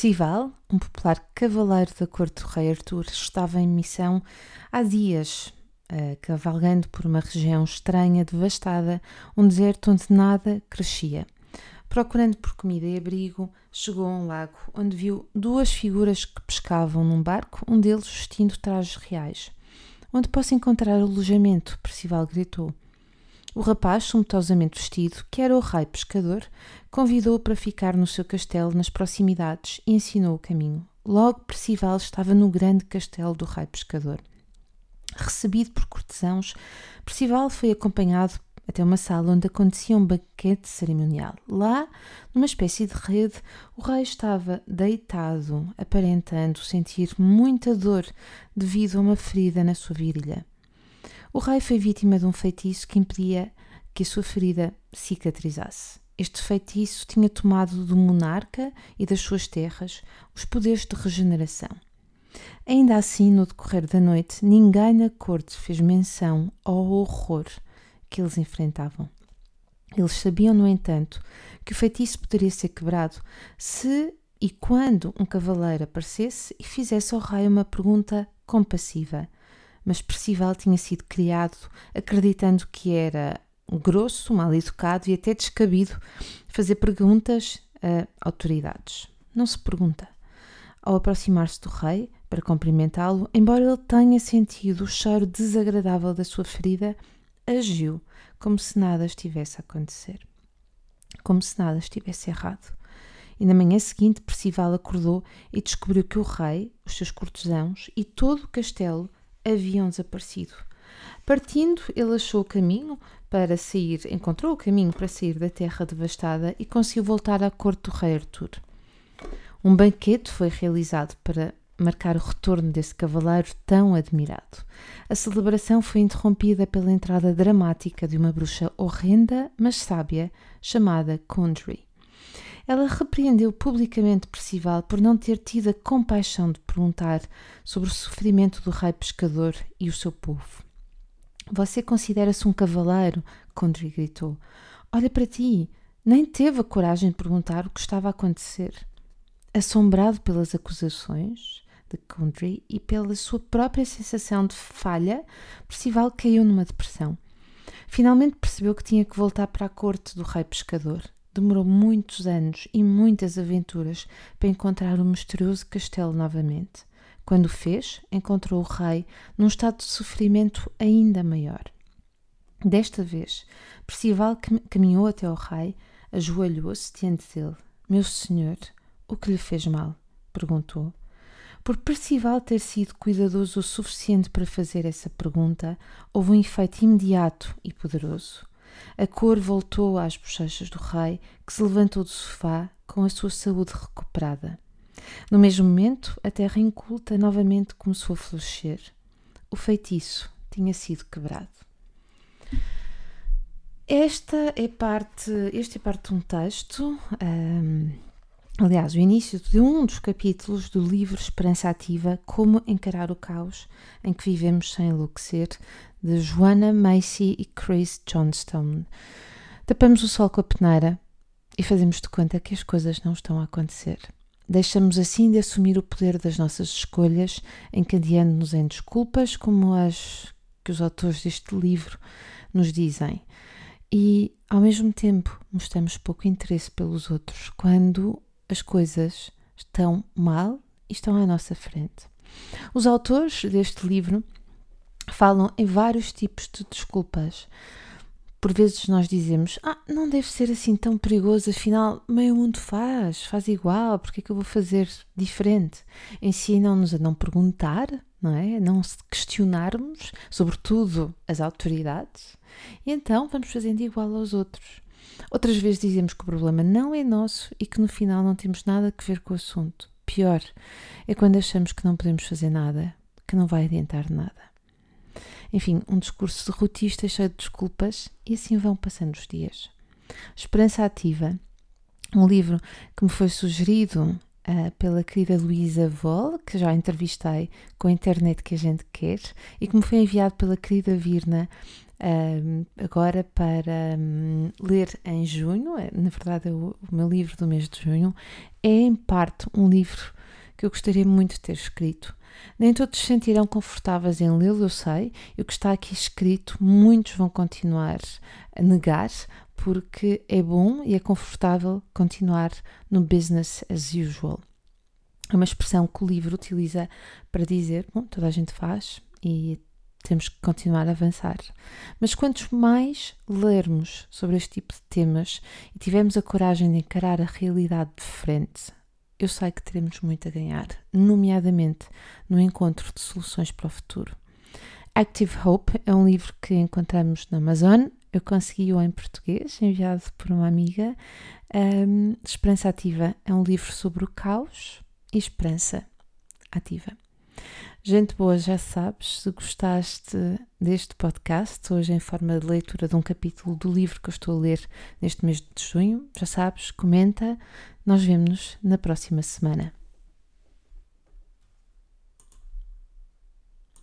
Percival, um popular cavaleiro da corte do rei Artur, estava em missão há dias, uh, cavalgando por uma região estranha, devastada, um deserto onde nada crescia. Procurando por comida e abrigo, chegou a um lago onde viu duas figuras que pescavam num barco, um deles vestindo trajes reais. Onde posso encontrar alojamento? Percival gritou. O rapaz, sumptuosamente vestido, que era o rei pescador, convidou-o para ficar no seu castelo nas proximidades e ensinou o caminho. Logo Percival estava no grande castelo do rei pescador. Recebido por cortesãos, Percival foi acompanhado até uma sala onde acontecia um banquete cerimonial. Lá, numa espécie de rede, o rei estava deitado, aparentando sentir muita dor devido a uma ferida na sua virilha. O rei foi vítima de um feitiço que impedia que a sua ferida cicatrizasse. Este feitiço tinha tomado do monarca e das suas terras os poderes de regeneração. Ainda assim, no decorrer da noite, ninguém na corte fez menção ao horror que eles enfrentavam. Eles sabiam, no entanto, que o feitiço poderia ser quebrado se e quando um cavaleiro aparecesse e fizesse ao rei uma pergunta compassiva. Mas Percival tinha sido criado acreditando que era grosso, mal educado e até descabido fazer perguntas a autoridades. Não se pergunta. Ao aproximar-se do rei para cumprimentá-lo, embora ele tenha sentido o cheiro desagradável da sua ferida, agiu como se nada estivesse a acontecer. Como se nada estivesse errado. E na manhã seguinte, Percival acordou e descobriu que o rei, os seus cortesãos e todo o castelo haviam desaparecido. Partindo, ele achou o caminho para sair, encontrou o caminho para sair da terra devastada e conseguiu voltar à corte do rei Artur. Um banquete foi realizado para marcar o retorno desse cavaleiro tão admirado. A celebração foi interrompida pela entrada dramática de uma bruxa horrenda, mas sábia, chamada Condry. Ela repreendeu publicamente Percival por não ter tido a compaixão de perguntar sobre o sofrimento do rei pescador e o seu povo. Você considera-se um cavaleiro? Condry gritou. Olha para ti, nem teve a coragem de perguntar o que estava a acontecer. Assombrado pelas acusações, de Country e pela sua própria sensação de falha, Percival caiu numa depressão. Finalmente percebeu que tinha que voltar para a corte do rei pescador. Demorou muitos anos e muitas aventuras para encontrar o misterioso castelo novamente. Quando o fez, encontrou o rei num estado de sofrimento ainda maior. Desta vez, Percival caminhou até ao rei, ajoelhou-se diante dele. Meu senhor, o que lhe fez mal? perguntou. Por Percival ter sido cuidadoso o suficiente para fazer essa pergunta, houve um efeito imediato e poderoso. A cor voltou às bochechas do rei, que se levantou do sofá com a sua saúde recuperada. No mesmo momento, a terra inculta novamente começou a florescer. O feitiço tinha sido quebrado. Esta é parte, este é parte de um texto um, aliás, o início de um dos capítulos do livro Esperança Ativa Como Encarar o Caos em que Vivemos Sem Enlouquecer, de Joanna Macy e Chris Johnstone. Tapamos o sol com a peneira e fazemos de conta que as coisas não estão a acontecer. Deixamos assim de assumir o poder das nossas escolhas, encadeando-nos em desculpas, como as que os autores deste livro nos dizem. E, ao mesmo tempo, mostramos pouco interesse pelos outros, quando as coisas estão mal e estão à nossa frente. Os autores deste livro falam em vários tipos de desculpas. Por vezes nós dizemos, ah, não deve ser assim tão perigoso, afinal, meio mundo faz, faz igual, porque é que eu vou fazer diferente? Ensinam-nos a não perguntar, não é? A não questionarmos, sobretudo as autoridades, e então vamos fazendo igual aos outros. Outras vezes dizemos que o problema não é nosso e que no final não temos nada a ver com o assunto. Pior é quando achamos que não podemos fazer nada, que não vai adiantar nada. Enfim, um discurso derrotista cheio de desculpas e assim vão passando os dias. Esperança Ativa, um livro que me foi sugerido uh, pela querida Luísa Vol, que já entrevistei com a internet que a gente quer, e que me foi enviado pela querida Virna um, agora para um, ler em junho. É, na verdade, é o, o meu livro do mês de junho é em parte um livro que eu gostaria muito de ter escrito. Nem todos se sentirão confortáveis em lê-lo, eu sei, e o que está aqui escrito muitos vão continuar a negar, porque é bom e é confortável continuar no business as usual. É uma expressão que o livro utiliza para dizer: bom, toda a gente faz e temos que continuar a avançar. Mas quanto mais lermos sobre este tipo de temas e tivermos a coragem de encarar a realidade de frente, eu sei que teremos muito a ganhar, nomeadamente no encontro de soluções para o futuro. Active Hope é um livro que encontramos na Amazon. Eu consegui-o em português, enviado por uma amiga. Um, Esperança Ativa é um livro sobre o caos e esperança ativa. Gente boa, já sabes, se gostaste deste podcast, hoje em forma de leitura de um capítulo do livro que eu estou a ler neste mês de junho, já sabes, comenta. Nós vemos-nos na próxima semana.